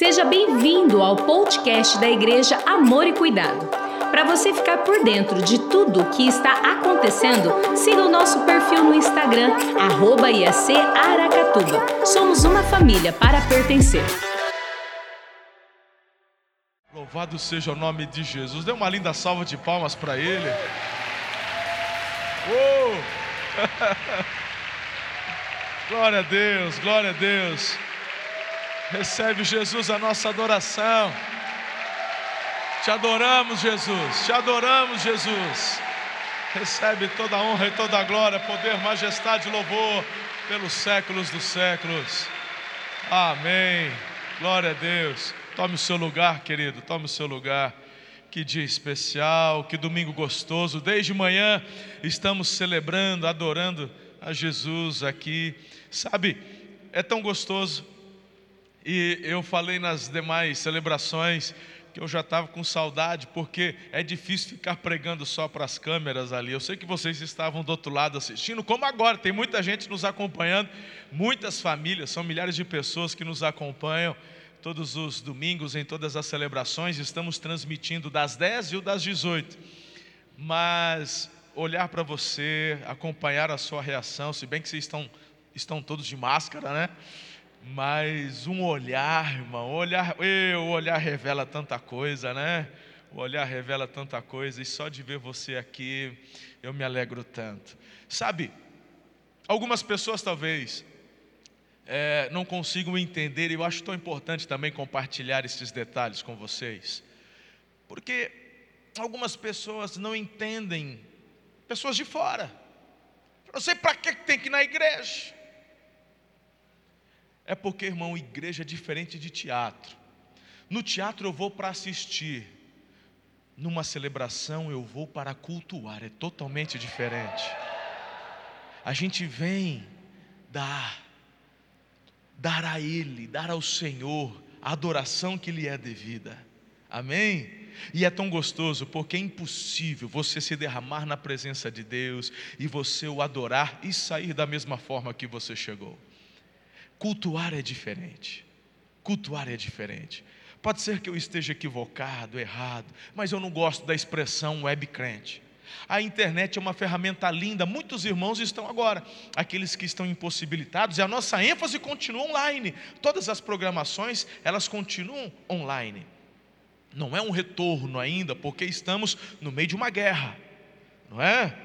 Seja bem-vindo ao podcast da Igreja Amor e Cuidado. Para você ficar por dentro de tudo o que está acontecendo, siga o nosso perfil no Instagram, arroba IAC Aracatuba. Somos uma família para pertencer. Louvado seja o nome de Jesus. Dê uma linda salva de palmas para ele. Oh! glória a Deus, glória a Deus. Recebe, Jesus, a nossa adoração. Te adoramos, Jesus. Te adoramos, Jesus. Recebe toda a honra e toda a glória, poder, majestade e louvor pelos séculos dos séculos. Amém. Glória a Deus. Tome o seu lugar, querido. Tome o seu lugar. Que dia especial, que domingo gostoso. Desde manhã estamos celebrando, adorando a Jesus aqui. Sabe, é tão gostoso e eu falei nas demais celebrações que eu já estava com saudade, porque é difícil ficar pregando só para as câmeras ali. Eu sei que vocês estavam do outro lado assistindo, como agora, tem muita gente nos acompanhando, muitas famílias, são milhares de pessoas que nos acompanham todos os domingos, em todas as celebrações, estamos transmitindo das 10 e das 18. Mas olhar para você, acompanhar a sua reação, se bem que vocês estão, estão todos de máscara, né? Mas um olhar, irmão, olhar, o olhar revela tanta coisa, né? O olhar revela tanta coisa, e só de ver você aqui, eu me alegro tanto. Sabe, algumas pessoas talvez é, não consigam entender, e eu acho tão importante também compartilhar esses detalhes com vocês, porque algumas pessoas não entendem, pessoas de fora, eu sei para que tem que ir na igreja. É porque, irmão, igreja é diferente de teatro. No teatro eu vou para assistir, numa celebração eu vou para cultuar, é totalmente diferente. A gente vem dar, dar a Ele, dar ao Senhor a adoração que lhe é devida. Amém? E é tão gostoso porque é impossível você se derramar na presença de Deus e você o adorar e sair da mesma forma que você chegou. Cultuar é diferente. Cultuar é diferente. Pode ser que eu esteja equivocado, errado, mas eu não gosto da expressão web crente. A internet é uma ferramenta linda, muitos irmãos estão agora, aqueles que estão impossibilitados, e a nossa ênfase continua online. Todas as programações, elas continuam online. Não é um retorno ainda, porque estamos no meio de uma guerra, não é?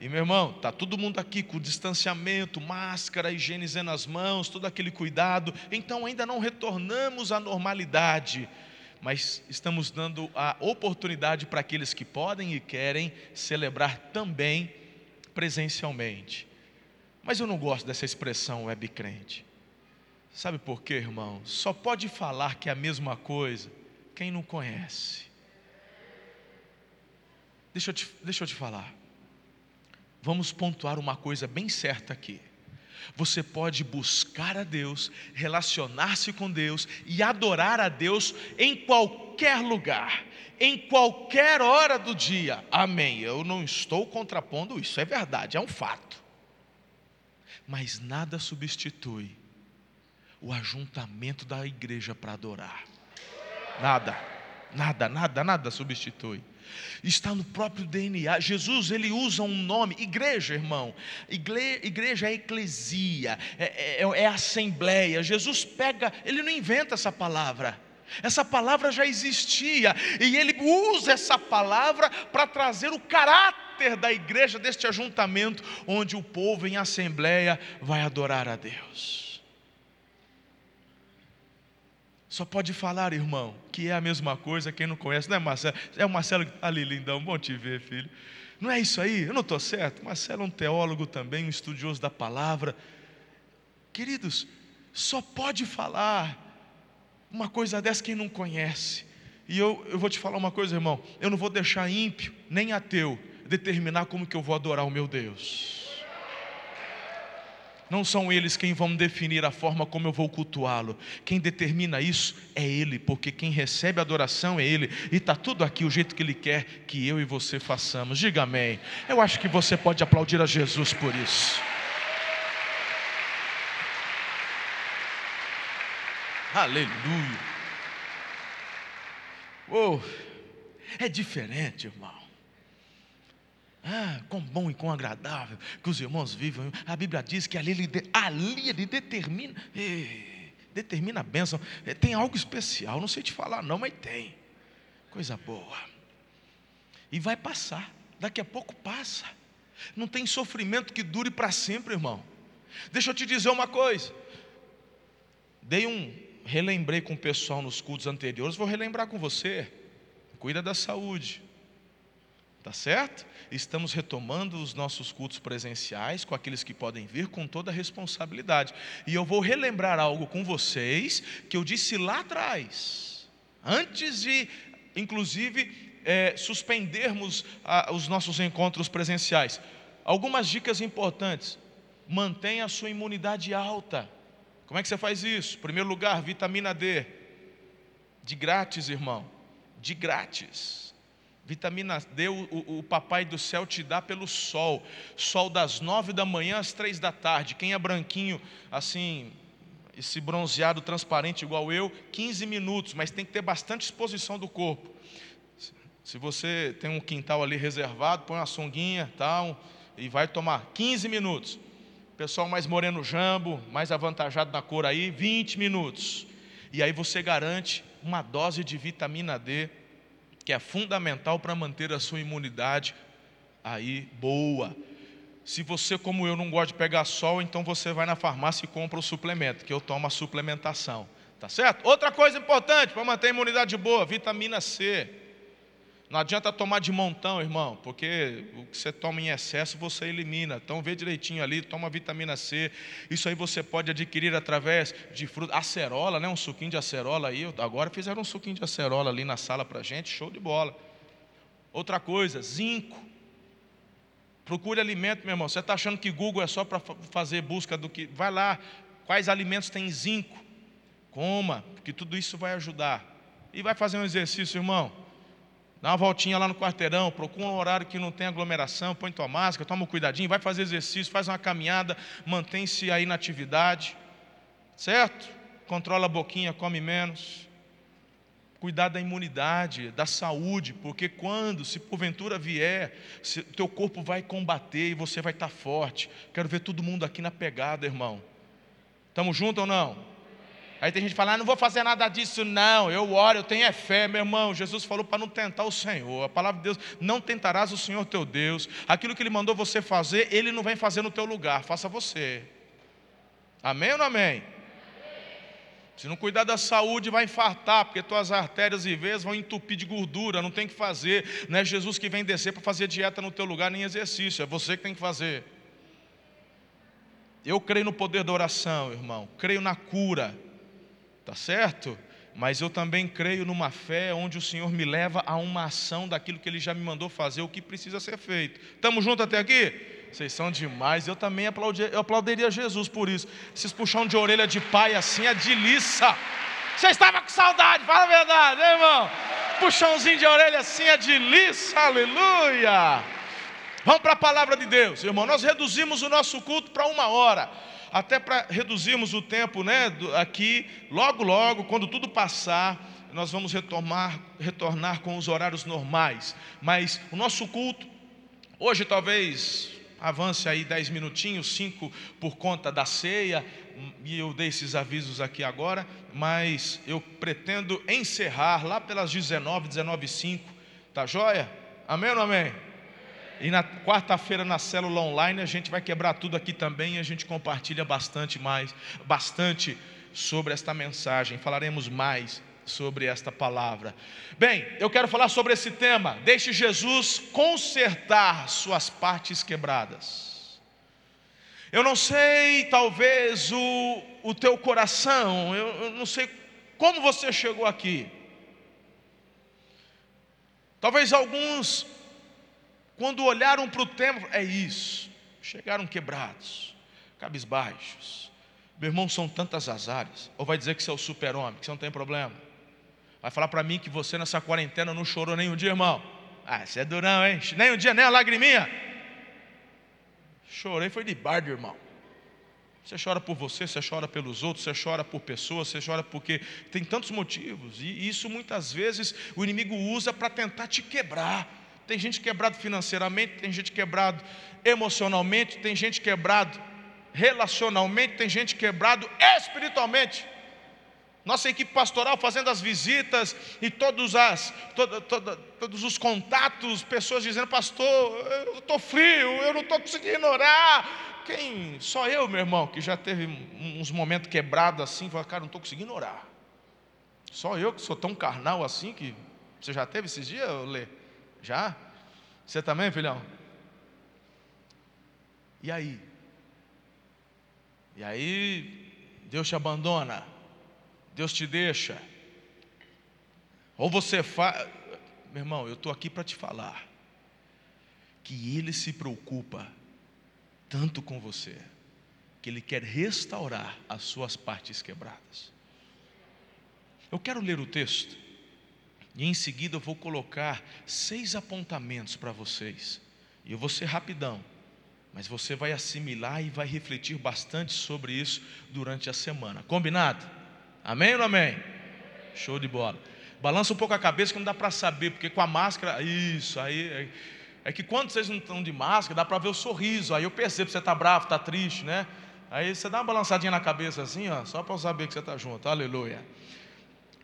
E meu irmão, tá todo mundo aqui com distanciamento, máscara, higienizando as mãos, todo aquele cuidado. Então ainda não retornamos à normalidade, mas estamos dando a oportunidade para aqueles que podem e querem celebrar também presencialmente. Mas eu não gosto dessa expressão web crente. Sabe por quê, irmão? Só pode falar que é a mesma coisa quem não conhece. Deixa eu te, deixa eu te falar vamos pontuar uma coisa bem certa aqui. Você pode buscar a Deus, relacionar-se com Deus e adorar a Deus em qualquer lugar, em qualquer hora do dia. Amém. Eu não estou contrapondo isso, é verdade, é um fato. Mas nada substitui o ajuntamento da igreja para adorar. Nada, nada, nada, nada substitui está no próprio DNA. Jesus ele usa um nome, igreja, irmão. igreja é eclesia, é, é, é assembleia. Jesus pega, ele não inventa essa palavra. Essa palavra já existia e ele usa essa palavra para trazer o caráter da igreja, deste ajuntamento, onde o povo em assembleia vai adorar a Deus. Só pode falar, irmão, que é a mesma coisa, quem não conhece, não é Marcelo? É o Marcelo que está ali, lindão, bom te ver, filho. Não é isso aí? Eu não estou certo? Marcelo é um teólogo também, um estudioso da palavra. Queridos, só pode falar uma coisa dessa quem não conhece. E eu, eu vou te falar uma coisa, irmão, eu não vou deixar ímpio, nem ateu, determinar como que eu vou adorar o meu Deus. Não são eles quem vão definir a forma como eu vou cultuá-lo. Quem determina isso é Ele, porque quem recebe a adoração é Ele. E está tudo aqui o jeito que Ele quer que eu e você façamos. Diga amém. Eu acho que você pode aplaudir a Jesus por isso. Aleluia. Oh, é diferente, irmão. Ah, quão bom e quão agradável que os irmãos vivem. A Bíblia diz que ali ele, ali ele determina, determina a bênção. É, tem algo especial, não sei te falar não, mas tem. Coisa boa. E vai passar, daqui a pouco passa. Não tem sofrimento que dure para sempre, irmão. Deixa eu te dizer uma coisa. Dei um, relembrei com o pessoal nos cultos anteriores, vou relembrar com você. Cuida da saúde. Tá certo? Estamos retomando os nossos cultos presenciais com aqueles que podem vir com toda a responsabilidade. E eu vou relembrar algo com vocês que eu disse lá atrás, antes de, inclusive, é, suspendermos a, os nossos encontros presenciais. Algumas dicas importantes. Mantenha a sua imunidade alta. Como é que você faz isso? Primeiro lugar, vitamina D. De grátis, irmão. De grátis. Vitamina D, o, o, papai do céu te dá pelo sol. Sol das nove da manhã às três da tarde. Quem é branquinho, assim, esse bronzeado transparente igual eu, 15 minutos, mas tem que ter bastante exposição do corpo. Se você tem um quintal ali reservado, põe uma sunguinha tal, e vai tomar 15 minutos. Pessoal mais moreno jambo, mais avantajado na cor aí, 20 minutos. E aí você garante uma dose de vitamina D que é fundamental para manter a sua imunidade aí boa. Se você, como eu, não gosta de pegar sol, então você vai na farmácia e compra o suplemento, que eu tomo a suplementação. Tá certo? Outra coisa importante para manter a imunidade boa, vitamina C. Não adianta tomar de montão, irmão, porque o que você toma em excesso você elimina. Então vê direitinho ali, toma vitamina C. Isso aí você pode adquirir através de fruta, acerola, né? Um suquinho de acerola aí. Agora fizeram um suquinho de acerola ali na sala para gente, show de bola. Outra coisa, zinco. Procure alimento, meu irmão. Você está achando que Google é só para fazer busca do que? Vai lá, quais alimentos têm zinco? Coma, porque tudo isso vai ajudar. E vai fazer um exercício, irmão. Dá uma voltinha lá no quarteirão, procura um horário que não tem aglomeração, põe tua máscara, toma um cuidadinho, vai fazer exercício, faz uma caminhada, mantém-se aí na atividade, certo? Controla a boquinha, come menos. Cuidar da imunidade, da saúde, porque quando, se porventura vier, se, teu corpo vai combater e você vai estar forte. Quero ver todo mundo aqui na pegada, irmão. Estamos juntos ou não? Aí tem gente que fala, ah, não vou fazer nada disso, não. Eu oro, eu tenho é fé, meu irmão. Jesus falou para não tentar o Senhor. A palavra de Deus, não tentarás o Senhor teu Deus. Aquilo que Ele mandou você fazer, Ele não vem fazer no teu lugar, faça você. Amém ou não amém? Se não cuidar da saúde, vai infartar, porque tuas artérias e veias vão entupir de gordura, não tem que fazer. Não é Jesus que vem descer para fazer dieta no teu lugar, nem exercício, é você que tem que fazer. Eu creio no poder da oração, irmão, creio na cura, Tá certo? Mas eu também creio numa fé onde o Senhor me leva a uma ação daquilo que Ele já me mandou fazer, o que precisa ser feito. Estamos juntos até aqui? Vocês são demais. Eu também eu aplaudiria Jesus por isso. Esses puxão de orelha de pai assim é de liça. Você estava com saudade, fala a verdade, hein, irmão? Puxãozinho de orelha assim é de liça, aleluia. Vamos para a palavra de Deus, irmão. Nós reduzimos o nosso culto para uma hora até para reduzirmos o tempo né, aqui, logo, logo, quando tudo passar, nós vamos retornar, retornar com os horários normais. Mas o nosso culto, hoje talvez avance aí dez minutinhos, cinco por conta da ceia, e eu dei esses avisos aqui agora, mas eu pretendo encerrar lá pelas 19, 19 e 5, tá joia? Amém ou amém? E na quarta-feira na célula online a gente vai quebrar tudo aqui também e a gente compartilha bastante mais, bastante sobre esta mensagem. Falaremos mais sobre esta palavra. Bem, eu quero falar sobre esse tema. Deixe Jesus consertar suas partes quebradas. Eu não sei, talvez, o, o teu coração, eu, eu não sei como você chegou aqui. Talvez alguns quando olharam para o templo, é isso. Chegaram quebrados, cabisbaixos. Meu irmão, são tantas as áreas. Ou vai dizer que você é o super-homem, que você não tem problema. Vai falar para mim que você nessa quarentena não chorou nem um dia, irmão. Ah, você é durão, hein? Nem um dia, nem a lagriminha. Chorei, foi de bardo, irmão. Você chora por você, você chora pelos outros, você chora por pessoas, você chora porque tem tantos motivos. E isso muitas vezes o inimigo usa para tentar te quebrar. Tem gente quebrado financeiramente, tem gente quebrado emocionalmente, tem gente quebrado relacionalmente, tem gente quebrado espiritualmente. Nossa equipe pastoral fazendo as visitas e todos, as, todo, todo, todos os contatos, pessoas dizendo, pastor, eu estou frio, eu não estou conseguindo orar. Quem? Só eu, meu irmão, que já teve uns momentos quebrados assim, fala, cara, não estou conseguindo orar. Só eu que sou tão carnal assim que. Você já teve esses dias, Lê? Já? Você também, filhão? E aí? E aí, Deus te abandona, Deus te deixa. Ou você faz. Meu irmão, eu estou aqui para te falar que Ele se preocupa tanto com você, que Ele quer restaurar as suas partes quebradas. Eu quero ler o texto, e em seguida eu vou colocar seis apontamentos para vocês, e eu vou ser rapidão mas você vai assimilar e vai refletir bastante sobre isso durante a semana. Combinado? Amém ou não amém? Show de bola. Balança um pouco a cabeça que não dá para saber, porque com a máscara, isso, aí. É, é que quando vocês não estão de máscara, dá para ver o sorriso. Aí eu percebo que você está bravo, está triste, né? Aí você dá uma balançadinha na cabeça assim, ó, só para eu saber que você está junto. Aleluia.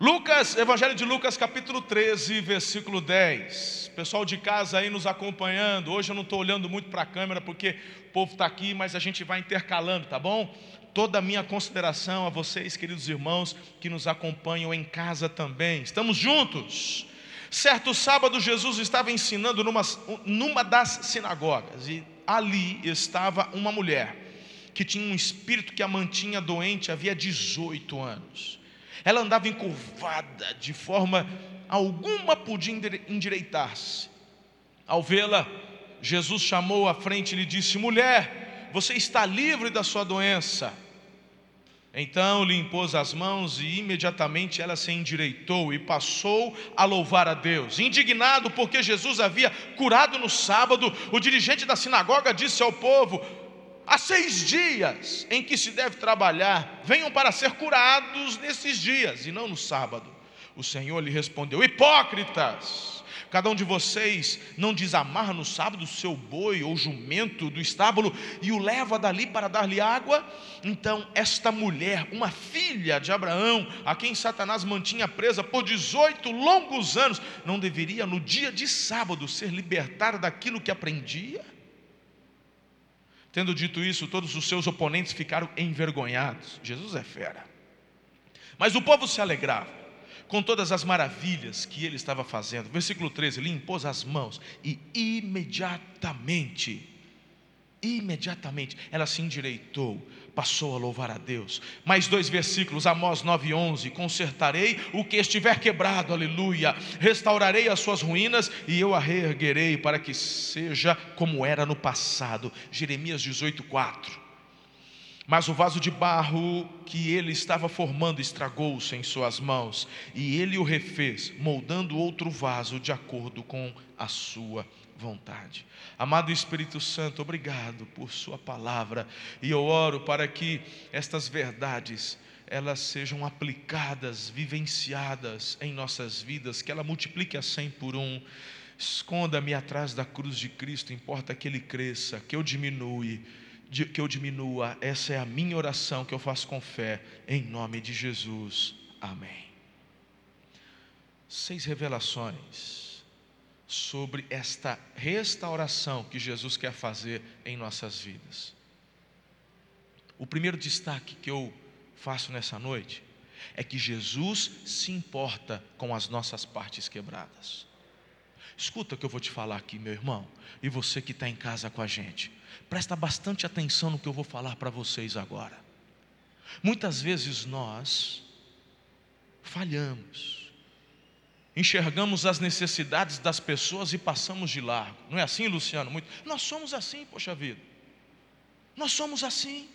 Lucas, Evangelho de Lucas, capítulo 13, versículo 10. Pessoal de casa aí nos acompanhando. Hoje eu não estou olhando muito para a câmera porque o povo está aqui, mas a gente vai intercalando, tá bom? Toda a minha consideração a vocês, queridos irmãos, que nos acompanham em casa também. Estamos juntos. Certo sábado, Jesus estava ensinando numa, numa das sinagogas, e ali estava uma mulher que tinha um espírito que a mantinha doente havia 18 anos. Ela andava encurvada, de forma alguma podia endireitar-se. Ao vê-la, Jesus chamou à frente e lhe disse: Mulher, você está livre da sua doença. Então lhe impôs as mãos e imediatamente ela se endireitou e passou a louvar a Deus. Indignado porque Jesus havia curado no sábado, o dirigente da sinagoga disse ao povo: Há seis dias em que se deve trabalhar, venham para ser curados nesses dias e não no sábado. O Senhor lhe respondeu: Hipócritas, cada um de vocês não desamarra no sábado o seu boi ou jumento do estábulo e o leva dali para dar-lhe água? Então, esta mulher, uma filha de Abraão, a quem Satanás mantinha presa por 18 longos anos, não deveria no dia de sábado ser libertada daquilo que aprendia? Tendo dito isso, todos os seus oponentes ficaram envergonhados. Jesus é fera. Mas o povo se alegrava com todas as maravilhas que ele estava fazendo. Versículo 13: ele impôs as mãos e imediatamente, imediatamente, ela se endireitou passou a louvar a Deus. Mais dois versículos, Amós 9:11, consertarei o que estiver quebrado, aleluia. Restaurarei as suas ruínas e eu a reerguerei para que seja como era no passado. Jeremias 18:4. Mas o vaso de barro que ele estava formando estragou-se em suas mãos, e ele o refez, moldando outro vaso de acordo com a sua vontade. Amado Espírito Santo, obrigado por Sua palavra, e eu oro para que estas verdades elas sejam aplicadas, vivenciadas em nossas vidas, que ela multiplique a cem por um. Esconda-me atrás da cruz de Cristo, importa que Ele cresça, que eu diminui que eu diminua. Essa é a minha oração que eu faço com fé, em nome de Jesus. Amém. Seis revelações sobre esta restauração que Jesus quer fazer em nossas vidas. O primeiro destaque que eu faço nessa noite é que Jesus se importa com as nossas partes quebradas. Escuta o que eu vou te falar aqui, meu irmão, e você que está em casa com a gente. Presta bastante atenção no que eu vou falar para vocês agora. Muitas vezes nós falhamos, enxergamos as necessidades das pessoas e passamos de largo. Não é assim, Luciano? Muito. Nós somos assim, poxa vida. Nós somos assim.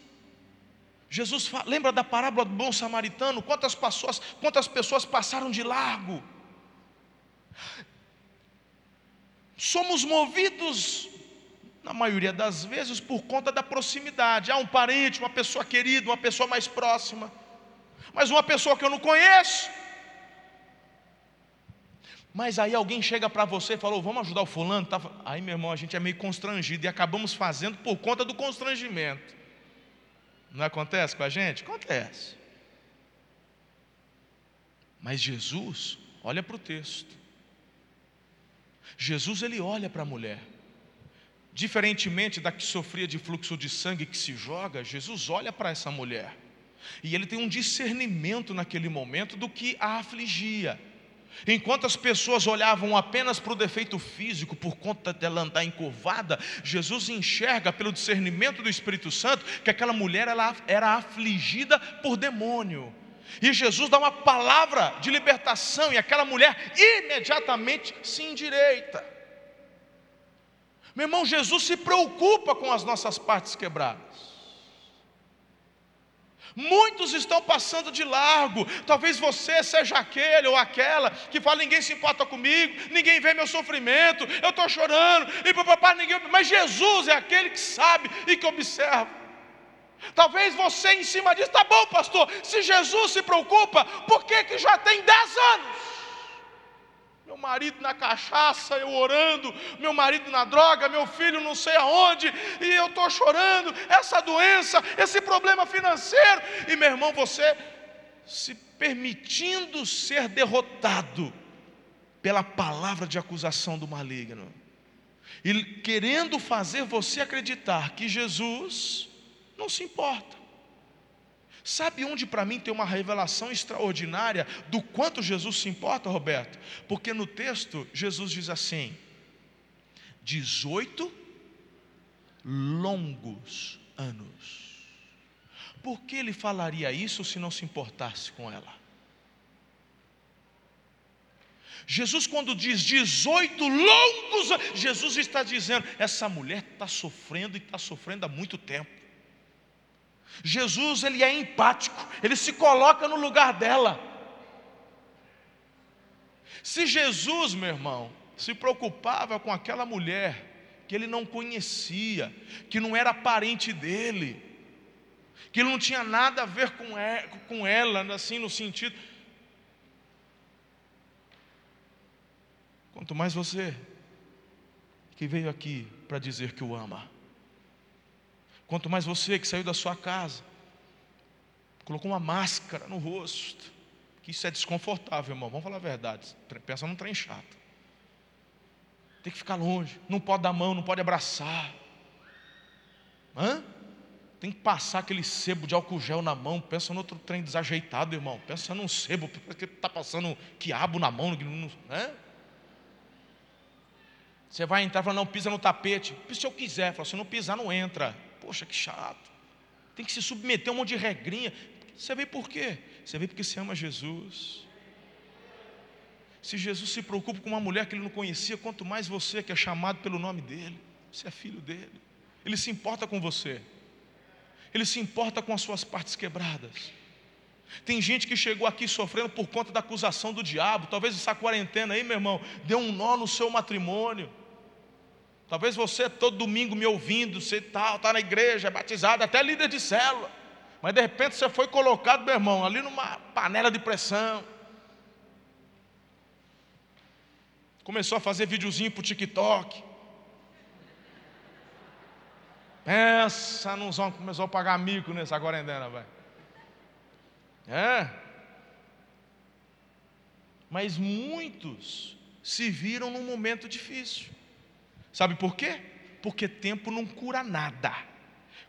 Jesus fala, lembra da parábola do bom samaritano? Quantas pessoas, quantas pessoas passaram de largo? Somos movidos na maioria das vezes, por conta da proximidade. Há um parente, uma pessoa querida, uma pessoa mais próxima. Mas uma pessoa que eu não conheço. Mas aí alguém chega para você e falou: vamos ajudar o fulano. Tá... Aí, meu irmão, a gente é meio constrangido e acabamos fazendo por conta do constrangimento. Não acontece com a gente? Acontece. Mas Jesus, olha para o texto. Jesus ele olha para a mulher. Diferentemente da que sofria de fluxo de sangue que se joga, Jesus olha para essa mulher. E ele tem um discernimento naquele momento do que a afligia. Enquanto as pessoas olhavam apenas para o defeito físico por conta dela andar encurvada, Jesus enxerga pelo discernimento do Espírito Santo que aquela mulher ela era afligida por demônio. E Jesus dá uma palavra de libertação e aquela mulher imediatamente se endireita. Meu irmão, Jesus se preocupa com as nossas partes quebradas. Muitos estão passando de largo. Talvez você seja aquele ou aquela que fala: ninguém se importa comigo, ninguém vê meu sofrimento, eu estou chorando, e papai, ninguém. Mas Jesus é aquele que sabe e que observa. Talvez você em cima disso, tá bom, pastor. Se Jesus se preocupa, por que, que já tem dez anos? Meu marido na cachaça, eu orando, meu marido na droga, meu filho não sei aonde, e eu estou chorando, essa doença, esse problema financeiro, e meu irmão, você se permitindo ser derrotado pela palavra de acusação do maligno, e querendo fazer você acreditar que Jesus não se importa. Sabe onde para mim tem uma revelação extraordinária do quanto Jesus se importa, Roberto? Porque no texto Jesus diz assim: 18 longos anos. Por que ele falaria isso se não se importasse com ela? Jesus, quando diz 18 longos Jesus está dizendo: essa mulher está sofrendo e está sofrendo há muito tempo. Jesus ele é empático, ele se coloca no lugar dela. Se Jesus, meu irmão, se preocupava com aquela mulher que ele não conhecia, que não era parente dele, que não tinha nada a ver com ela, assim no sentido. Quanto mais você que veio aqui para dizer que o ama. Quanto mais você que saiu da sua casa, colocou uma máscara no rosto, que isso é desconfortável, irmão. Vamos falar a verdade. Pensa num trem chato. Tem que ficar longe, não pode dar mão, não pode abraçar. Hã? Tem que passar aquele sebo de álcool gel na mão. Pensa no outro trem desajeitado, irmão. Pensa num sebo, porque está passando quiabo na mão. Né? Você vai entrar e fala, não, pisa no tapete. Se eu quiser, fala, se não pisar, não entra. Poxa, que chato. Tem que se submeter a um monte de regrinha. Você veio por quê? Você veio porque você ama Jesus. Se Jesus se preocupa com uma mulher que ele não conhecia, quanto mais você que é chamado pelo nome dele, você é filho dele. Ele se importa com você. Ele se importa com as suas partes quebradas. Tem gente que chegou aqui sofrendo por conta da acusação do diabo. Talvez essa quarentena aí, meu irmão, deu um nó no seu matrimônio. Talvez você todo domingo me ouvindo, você está tá na igreja, é batizado, até líder de célula. Mas de repente você foi colocado, meu irmão, ali numa panela de pressão. Começou a fazer videozinho para o TikTok. Pensa nos homens começou a pagar mico nessa quarentena, velho. É. Mas muitos se viram num momento difícil. Sabe por quê? Porque tempo não cura nada.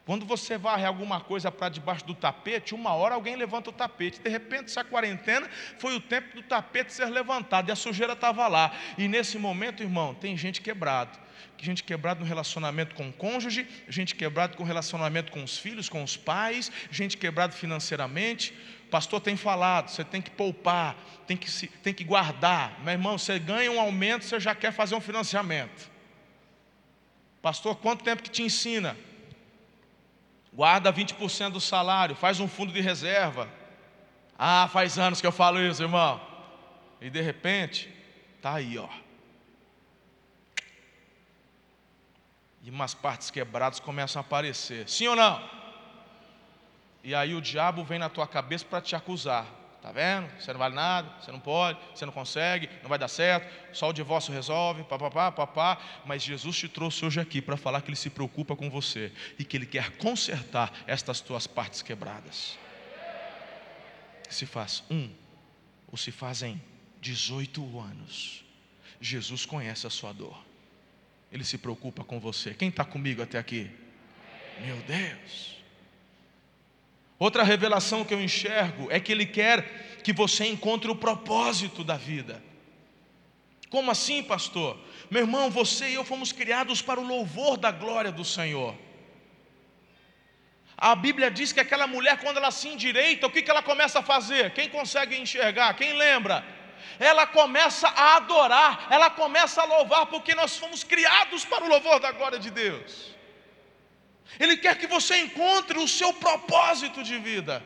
Quando você varre alguma coisa para debaixo do tapete, uma hora alguém levanta o tapete. De repente, essa quarentena foi o tempo do tapete ser levantado e a sujeira estava lá. E nesse momento, irmão, tem gente quebrado. Gente quebrado no relacionamento com o cônjuge, gente quebrado com o relacionamento com os filhos, com os pais, gente quebrado financeiramente. Pastor tem falado, você tem que poupar, tem que, se, tem que guardar. Meu irmão, você ganha um aumento, você já quer fazer um financiamento. Pastor, quanto tempo que te ensina? Guarda 20% do salário, faz um fundo de reserva. Ah, faz anos que eu falo isso, irmão. E de repente, tá aí, ó. e umas partes quebradas começam a aparecer. Sim ou não? E aí o diabo vem na tua cabeça para te acusar. Tá vendo? Você não vale nada, você não pode, você não consegue, não vai dar certo, só o divórcio resolve, papapá, papá. Mas Jesus te trouxe hoje aqui para falar que Ele se preocupa com você e que Ele quer consertar estas tuas partes quebradas. Se faz um, ou se fazem 18 anos, Jesus conhece a sua dor, Ele se preocupa com você. Quem está comigo até aqui? Meu Deus. Outra revelação que eu enxergo é que Ele quer que você encontre o propósito da vida. Como assim, pastor? Meu irmão, você e eu fomos criados para o louvor da glória do Senhor. A Bíblia diz que aquela mulher, quando ela se endireita, o que, ela começa a fazer? Quem consegue enxergar? Quem lembra? Ela começa a adorar, ela começa a louvar, porque nós fomos criados para o louvor da glória de Deus. Ele quer que você encontre o seu propósito de vida.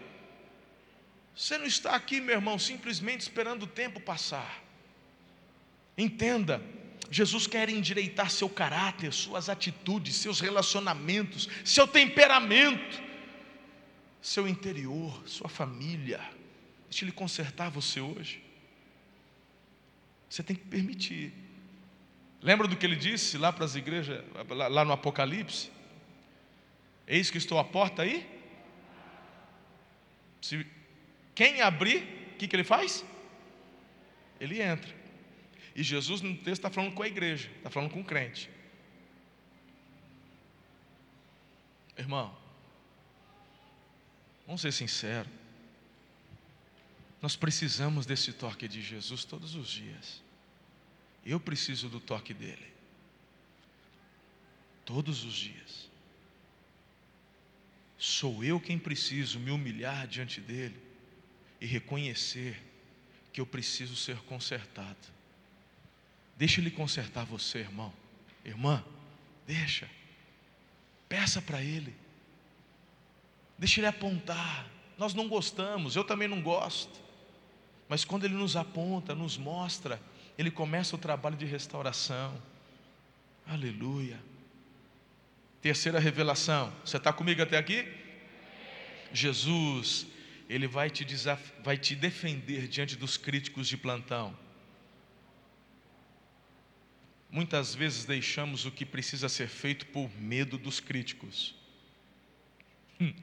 Você não está aqui, meu irmão, simplesmente esperando o tempo passar. Entenda, Jesus quer endireitar seu caráter, suas atitudes, seus relacionamentos, seu temperamento, seu interior, sua família. Deixa Ele consertar você hoje. Você tem que permitir. Lembra do que ele disse lá para as igrejas, lá no Apocalipse? Eis que estou à porta aí. Se quem abrir, o que, que ele faz? Ele entra. E Jesus no texto está falando com a igreja, está falando com o crente. Irmão, vamos ser sinceros. Nós precisamos desse toque de Jesus todos os dias. Eu preciso do toque dele. Todos os dias. Sou eu quem preciso me humilhar diante dele e reconhecer que eu preciso ser consertado. Deixa ele consertar você, irmão. Irmã, deixa. Peça para ele. Deixa ele apontar. Nós não gostamos, eu também não gosto. Mas quando ele nos aponta, nos mostra, ele começa o trabalho de restauração. Aleluia. Terceira revelação. Você está comigo até aqui? Jesus, ele vai te, desaf... vai te defender diante dos críticos de plantão. Muitas vezes deixamos o que precisa ser feito por medo dos críticos. Hum.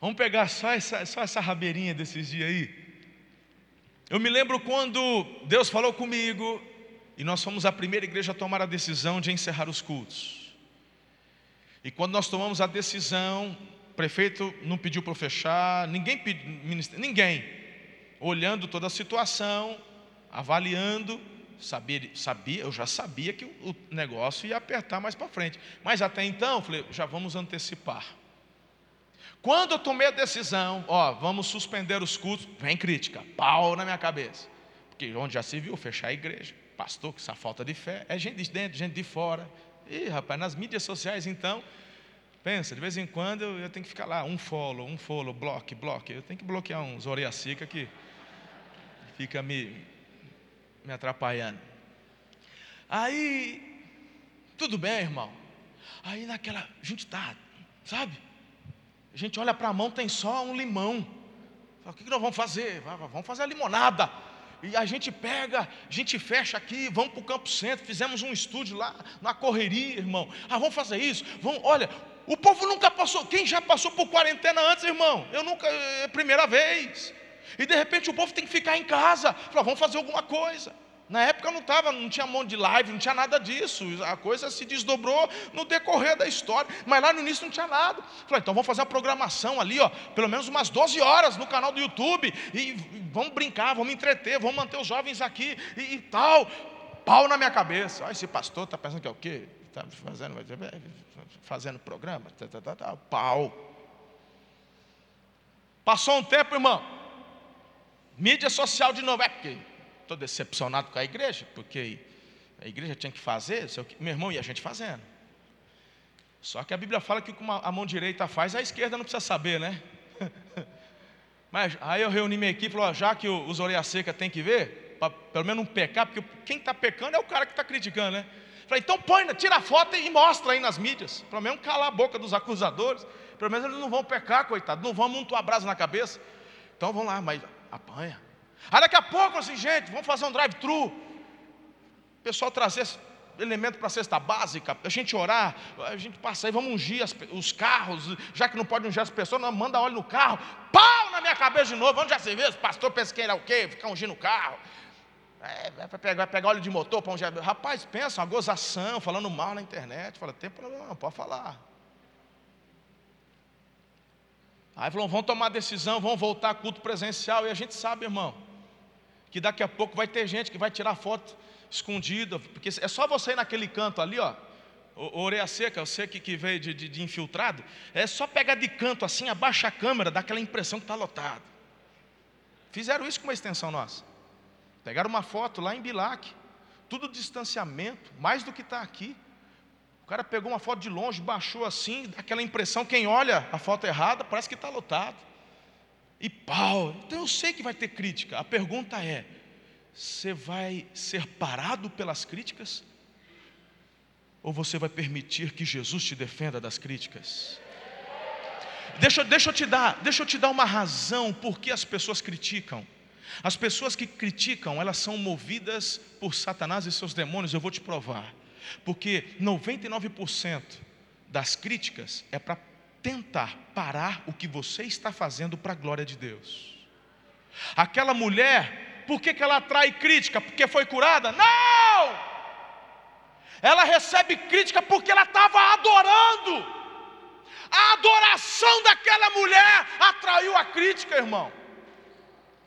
Vamos pegar só essa, só essa rabeirinha desses dias aí. Eu me lembro quando Deus falou comigo e nós fomos a primeira igreja a tomar a decisão de encerrar os cultos. E quando nós tomamos a decisão, o prefeito não pediu para fechar, ninguém pediu, ninguém, olhando toda a situação, avaliando, sabia, sabia, eu já sabia que o negócio ia apertar mais para frente. Mas até então, falei, já vamos antecipar. Quando eu tomei a decisão, ó, vamos suspender os cultos, vem crítica, pau na minha cabeça. Porque onde já se viu, fechar a igreja pastor, que essa falta de fé, é gente de dentro, gente de fora. E rapaz, nas mídias sociais então, pensa, de vez em quando eu, tenho que ficar lá, um follow, um follow, bloque, bloque. Eu tenho que bloquear uns Oriacica que fica me, me atrapalhando. Aí, tudo bem, irmão. Aí naquela, gente tá, sabe? A gente olha para a mão, tem só um limão. O que nós vamos fazer? Vamos fazer a limonada e a gente pega, a gente fecha aqui, vamos para o Campo Centro, fizemos um estúdio lá na correria, irmão. Ah, vamos fazer isso? Vamos, olha, o povo nunca passou, quem já passou por quarentena antes, irmão? Eu nunca, é primeira vez. E de repente o povo tem que ficar em casa, fala, vamos fazer alguma coisa. Na época não tava, não tinha monte de live, não tinha nada disso. A coisa se desdobrou no decorrer da história. Mas lá no início não tinha nada. Falei, então vamos fazer a programação ali, ó, pelo menos umas 12 horas no canal do YouTube. E, vamos brincar, vamos entreter, vamos manter os jovens aqui e, e tal. Pau na minha cabeça. Ah, esse pastor está pensando que é o quê? Está fazendo, fazendo programa? Tá, tá, tá, tá, pau. Passou um tempo, irmão. Mídia social de novo. É porque estou decepcionado com a igreja, porque a igreja tinha que fazer, meu irmão, e a gente fazendo. Só que a Bíblia fala que o que a mão direita faz, a esquerda não precisa saber, né? Mas aí eu reuni minha equipe e falei, já que os orelha seca tem que ver, para pelo menos não pecar, porque quem está pecando é o cara que está criticando, né? Falei, então põe, tira a foto e mostra aí nas mídias. Pelo menos calar a boca dos acusadores. Pelo menos eles não vão pecar, coitado. Não vão montar brasa na cabeça. Então vamos lá, mas apanha. Aí daqui a pouco, assim, gente, vamos fazer um drive-thru. O pessoal trazer elemento para a cesta básica, a gente orar, a gente passa aí, vamos ungir as, os carros, já que não pode ungir as pessoas, não, manda óleo no carro, pau na minha cabeça de novo, onde já se vê, o pastor pensa que era o quê? Ficar ungindo o carro. É, vai pegar, pegar óleo de motor para ungir. Rapaz, pensa, uma gozação, falando mal na internet. Fala, tem problema não, pode falar. Aí falou, vão tomar decisão, vão voltar culto presencial. E a gente sabe, irmão, que daqui a pouco vai ter gente que vai tirar foto escondida, porque é só você ir naquele canto ali, ó. Orelha seca, sei que, que veio de, de, de, infiltrado. É só pegar de canto assim, abaixa a câmera, dá aquela impressão que está lotado. Fizeram isso com uma extensão nossa. Pegaram uma foto lá em Bilac, tudo distanciamento, mais do que está aqui. O cara pegou uma foto de longe, baixou assim, dá aquela impressão, quem olha a foto errada, parece que está lotado. E pau. Então eu sei que vai ter crítica. A pergunta é: você vai ser parado pelas críticas? Ou você vai permitir que Jesus te defenda das críticas? Deixa, deixa, eu te dar, deixa eu te dar uma razão por que as pessoas criticam. As pessoas que criticam, elas são movidas por Satanás e seus demônios, eu vou te provar. Porque 99% das críticas é para tentar parar o que você está fazendo para a glória de Deus. Aquela mulher, por que, que ela atrai crítica? Porque foi curada? Não! Ela recebe crítica porque ela estava adorando. A adoração daquela mulher atraiu a crítica, irmão.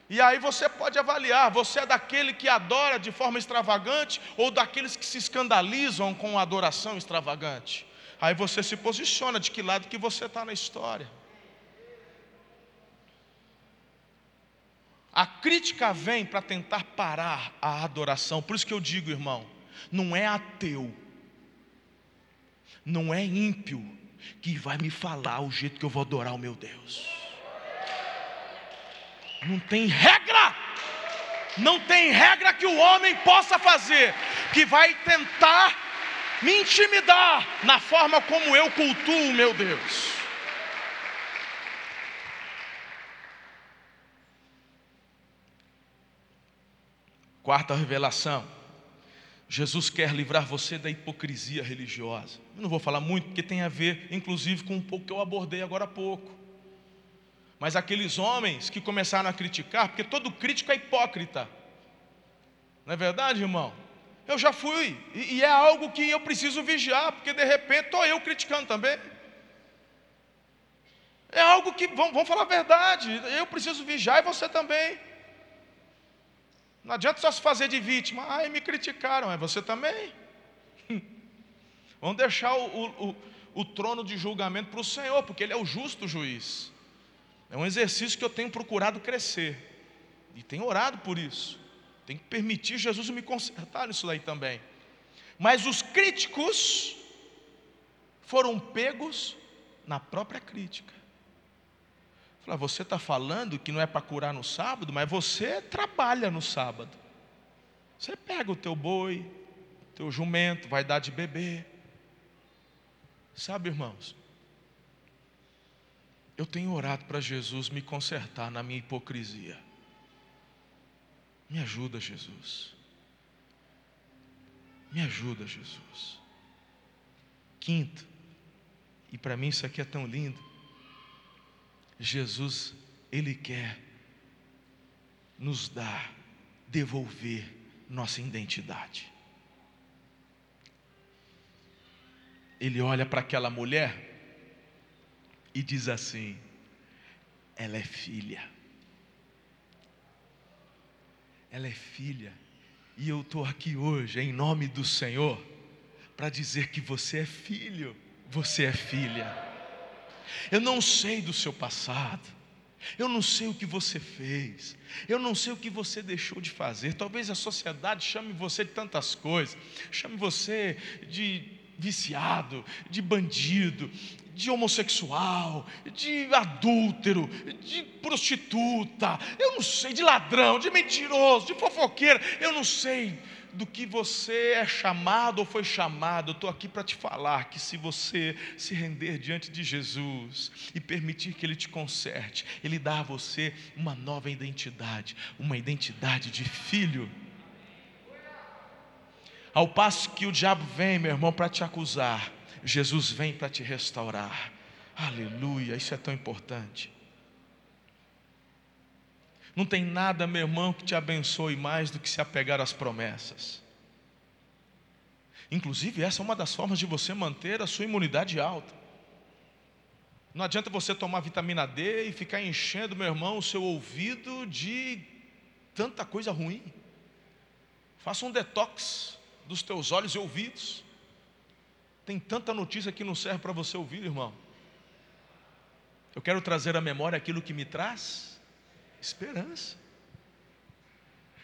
E aí você pode avaliar: você é daquele que adora de forma extravagante ou daqueles que se escandalizam com a adoração extravagante? Aí você se posiciona de que lado que você está na história. A crítica vem para tentar parar a adoração. Por isso que eu digo, irmão, não é ateu, não é ímpio que vai me falar o jeito que eu vou adorar o meu Deus. Não tem regra, não tem regra que o homem possa fazer que vai tentar me intimidar na forma como eu cultuo meu Deus. Quarta revelação. Jesus quer livrar você da hipocrisia religiosa. Eu não vou falar muito porque tem a ver, inclusive, com um pouco que eu abordei agora há pouco. Mas aqueles homens que começaram a criticar, porque todo crítico é hipócrita. Não é verdade, irmão? Eu já fui, e, e é algo que eu preciso vigiar, porque de repente estou eu criticando também. É algo que, vamos, vamos falar a verdade, eu preciso vigiar e você também. Não adianta só se fazer de vítima, ai, me criticaram, é você também. Vamos deixar o, o, o trono de julgamento para o Senhor, porque Ele é o justo juiz. É um exercício que eu tenho procurado crescer. E tenho orado por isso. Tem que permitir Jesus me consertar nisso aí também. Mas os críticos foram pegos na própria crítica. Fala, você está falando que não é para curar no sábado, mas você trabalha no sábado. Você pega o teu boi, teu jumento, vai dar de beber. Sabe, irmãos, eu tenho orado para Jesus me consertar na minha hipocrisia. Me ajuda, Jesus. Me ajuda, Jesus. Quinto, e para mim isso aqui é tão lindo. Jesus, Ele quer nos dar, devolver nossa identidade. Ele olha para aquela mulher e diz assim: ela é filha. Ela é filha. E eu estou aqui hoje, em nome do Senhor, para dizer que você é filho, você é filha. Eu não sei do seu passado, eu não sei o que você fez, eu não sei o que você deixou de fazer. Talvez a sociedade chame você de tantas coisas, chame você de viciado, de bandido, de homossexual, de adúltero, de prostituta, eu não sei, de ladrão, de mentiroso, de fofoqueiro, eu não sei do que você é chamado ou foi chamado, eu estou aqui para te falar que se você se render diante de Jesus e permitir que Ele te conserte, Ele dá a você uma nova identidade, uma identidade de filho. Ao passo que o diabo vem, meu irmão, para te acusar, Jesus vem para te restaurar. Aleluia, isso é tão importante. Não tem nada, meu irmão, que te abençoe mais do que se apegar às promessas. Inclusive, essa é uma das formas de você manter a sua imunidade alta. Não adianta você tomar vitamina D e ficar enchendo, meu irmão, o seu ouvido de tanta coisa ruim. Faça um detox dos teus olhos e ouvidos. Tem tanta notícia que não serve para você ouvir, irmão. Eu quero trazer à memória aquilo que me traz esperança.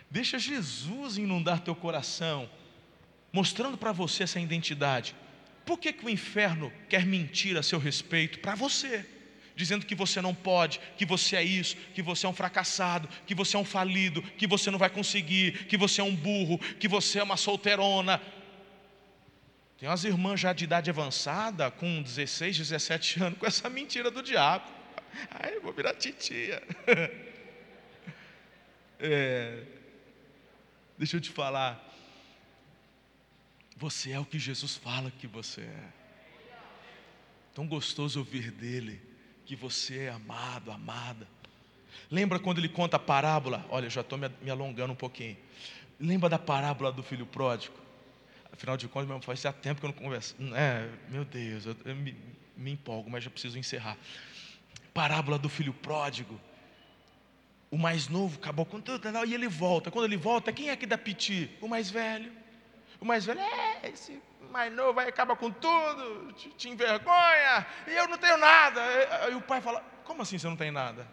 Deixa Jesus inundar teu coração, mostrando para você essa identidade. Por que, que o inferno quer mentir a seu respeito? Para você dizendo que você não pode, que você é isso, que você é um fracassado, que você é um falido, que você não vai conseguir, que você é um burro, que você é uma solteirona. Tem umas irmãs já de idade avançada, com 16, 17 anos, com essa mentira do diabo. Ai, eu vou virar titia. É, deixa eu te falar. Você é o que Jesus fala que você é. Tão gostoso ouvir dele que você é amado, amada. Lembra quando ele conta a parábola? Olha, já estou me alongando um pouquinho. Lembra da parábola do filho pródigo? Afinal de contas, meu faz tempo que eu não converso. É, meu Deus, eu, eu me, me empolgo, mas já preciso encerrar. Parábola do filho pródigo. O mais novo acabou com tudo e ele volta. Quando ele volta, quem é que dá piti? O mais velho. O mais velho, é, esse mais novo vai acaba com tudo, te, te envergonha, e eu não tenho nada. Aí o pai fala: Como assim você não tem nada?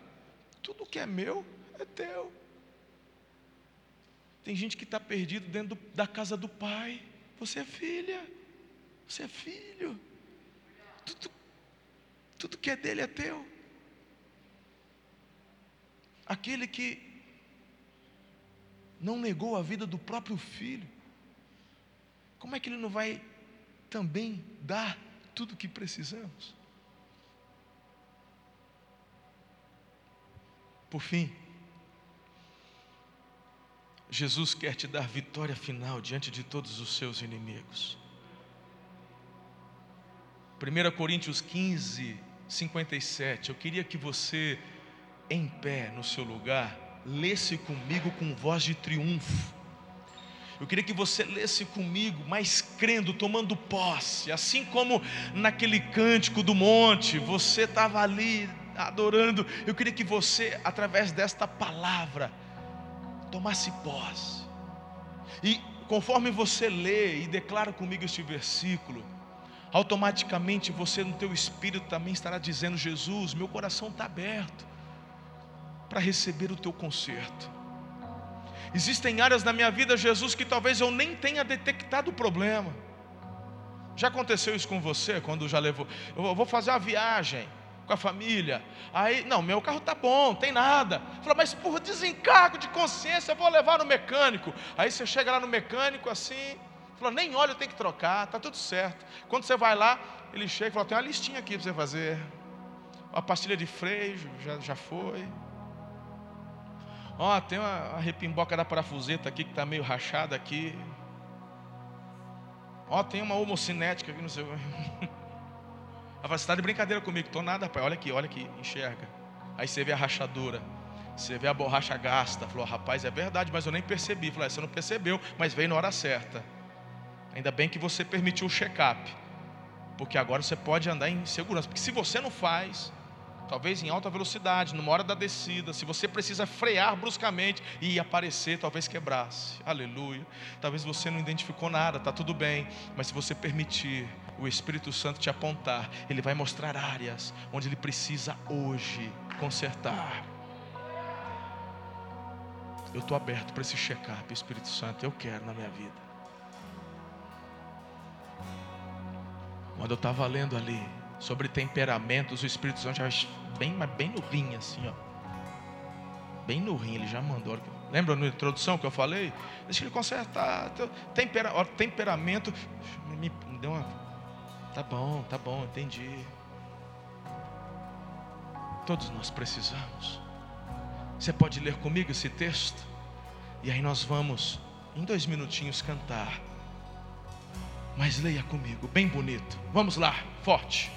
Tudo que é meu é teu. Tem gente que está perdido dentro do, da casa do pai. Você é filha, você é filho. Tudo, tudo que é dele é teu. Aquele que não negou a vida do próprio filho, como é que ele não vai também dar tudo o que precisamos? Por fim, Jesus quer te dar vitória final diante de todos os seus inimigos. 1 Coríntios 15, 57. Eu queria que você, em pé no seu lugar, lesse comigo com voz de triunfo. Eu queria que você lesse comigo, mas crendo, tomando posse, assim como naquele cântico do monte, você estava ali adorando. Eu queria que você, através desta palavra, tomasse posse. E conforme você lê e declara comigo este versículo, automaticamente você no teu espírito também estará dizendo: Jesus, meu coração está aberto para receber o teu conserto. Existem áreas na minha vida, Jesus, que talvez eu nem tenha detectado o problema. Já aconteceu isso com você quando já levou? Eu vou fazer uma viagem com a família. Aí, não, meu carro tá bom, tem nada. Fala, mas por desencargo de consciência, eu vou levar no mecânico. Aí você chega lá no mecânico assim, fala, nem óleo tem que trocar, tá tudo certo. Quando você vai lá, ele chega e fala, tem uma listinha aqui para você fazer. Uma pastilha de freio, já, já foi. Ó, oh, tem uma, uma repimboca da parafuseta aqui que está meio rachada aqui. Ó, oh, tem uma homocinética aqui, não sei. Ela fala, você está de brincadeira comigo? Estou nada, pai. Olha aqui, olha aqui, enxerga. Aí você vê a rachadura. Você vê a borracha gasta. Falou, rapaz, é verdade, mas eu nem percebi. Falou, é, você não percebeu, mas veio na hora certa. Ainda bem que você permitiu o check-up. Porque agora você pode andar em segurança. Porque se você não faz, talvez em alta velocidade, numa hora da descida, se você precisa frear bruscamente e aparecer, talvez quebrasse. Aleluia. Talvez você não identificou nada, está tudo bem, mas se você permitir o Espírito Santo te apontar, ele vai mostrar áreas onde ele precisa hoje consertar. Eu estou aberto para esse check-up, Espírito Santo, eu quero na minha vida. Quando eu estava lendo ali sobre temperamentos, o Espírito Santo já bem, bem no rim, assim, ó. Bem no rim, ele já mandou. Lembra na introdução que eu falei? Deixa ele consertar. Tempera, ó, temperamento. Me, me deu uma. Tá bom, tá bom, entendi. Todos nós precisamos. Você pode ler comigo esse texto? E aí nós vamos, em dois minutinhos, cantar. Mas leia comigo, bem bonito. Vamos lá, forte.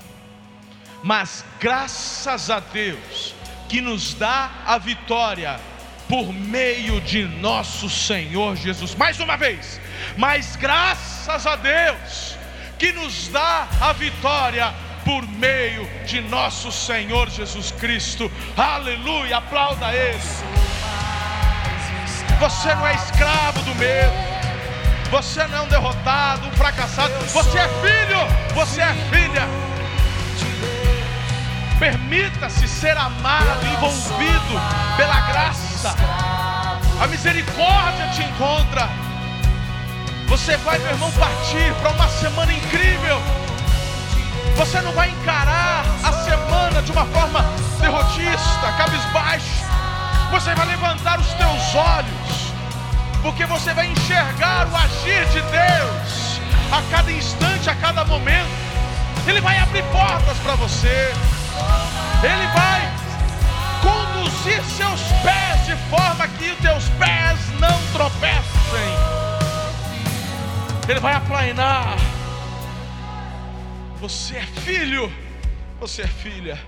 Mas graças a Deus que nos dá a vitória por meio de nosso Senhor Jesus. Mais uma vez. Mas graças a Deus que nos dá a vitória por meio de nosso Senhor Jesus Cristo. Aleluia, aplauda Ele. Você não é escravo do medo. Você não é um derrotado, um fracassado. Você é filho, você é filha. Permita-se ser amado, envolvido pela graça. A misericórdia te encontra. Você vai, meu irmão, partir para uma semana incrível você não vai encarar a semana de uma forma derrotista, cabisbaixo. Você vai levantar os teus olhos, porque você vai enxergar o agir de Deus a cada instante, a cada momento. Ele vai abrir portas para você. Ele vai conduzir seus pés de forma que os teus pés não tropecem. Ele vai aplainar você é filho, você é filha.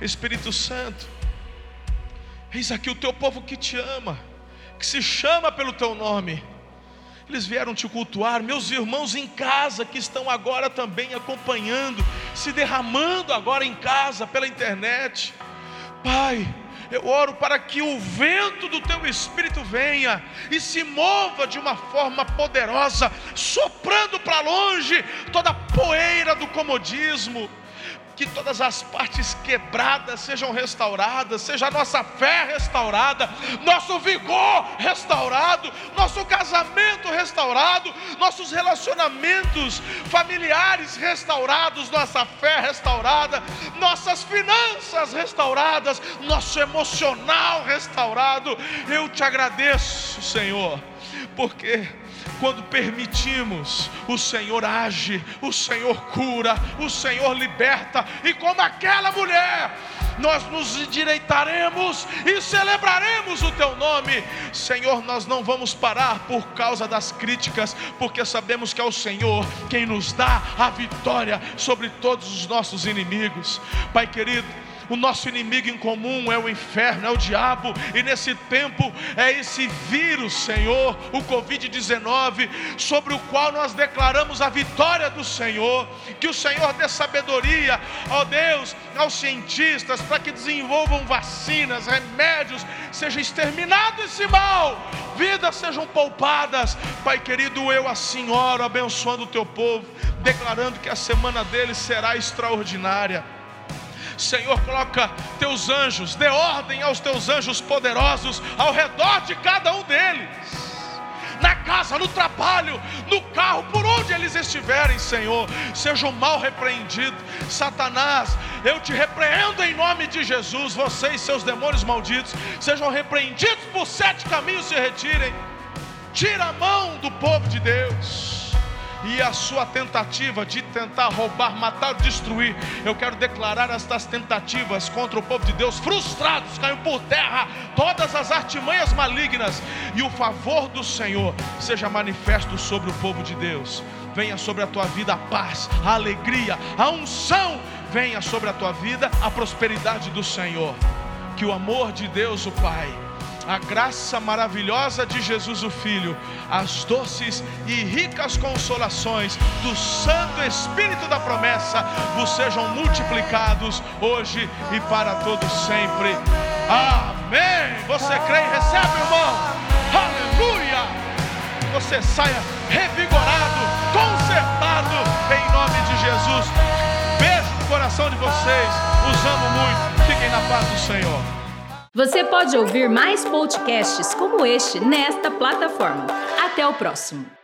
Espírito Santo, eis aqui o teu povo que te ama, que se chama pelo teu nome. Eles vieram te cultuar, meus irmãos em casa que estão agora também acompanhando, se derramando agora em casa pela internet. Pai, eu oro para que o vento do teu espírito venha e se mova de uma forma poderosa, soprando para longe toda a poeira do comodismo, que todas as partes quebradas sejam restauradas, seja a nossa fé restaurada, nosso vigor restaurado, nosso casamento restaurado, nossos relacionamentos familiares restaurados, nossa fé restaurada, nossas finanças restauradas, nosso emocional restaurado. Eu te agradeço, Senhor, porque quando permitimos, o Senhor age, o Senhor cura, o Senhor liberta, e como aquela mulher, nós nos endireitaremos e celebraremos o teu nome. Senhor, nós não vamos parar por causa das críticas, porque sabemos que é o Senhor quem nos dá a vitória sobre todos os nossos inimigos. Pai querido, o nosso inimigo em comum é o inferno, é o diabo, e nesse tempo é esse vírus, Senhor, o Covid-19, sobre o qual nós declaramos a vitória do Senhor. Que o Senhor dê sabedoria, ó Deus, aos cientistas para que desenvolvam vacinas, remédios, seja exterminado esse mal, vidas sejam poupadas. Pai querido, eu assim oro, abençoando o teu povo, declarando que a semana deles será extraordinária. Senhor, coloca teus anjos, dê ordem aos teus anjos poderosos ao redor de cada um deles. Na casa, no trabalho, no carro, por onde eles estiverem, Senhor, sejam mal repreendidos. Satanás, eu te repreendo em nome de Jesus. Você e seus demônios malditos sejam repreendidos por sete caminhos se retirem. Tira a mão do povo de Deus e a sua tentativa de tentar roubar, matar, destruir. Eu quero declarar estas tentativas contra o povo de Deus frustrados, caiam por terra todas as artimanhas malignas e o favor do Senhor seja manifesto sobre o povo de Deus. Venha sobre a tua vida a paz, a alegria, a unção, venha sobre a tua vida a prosperidade do Senhor. Que o amor de Deus, o Pai, a graça maravilhosa de Jesus o Filho, as doces e ricas consolações do Santo Espírito da promessa vos sejam multiplicados hoje e para todos sempre. Amém. Você crê e recebe, irmão? Aleluia! Você saia revigorado, consertado em nome de Jesus. Beijo no coração de vocês. Os amo muito. Fiquem na paz do Senhor. Você pode ouvir mais podcasts como este nesta plataforma. Até o próximo.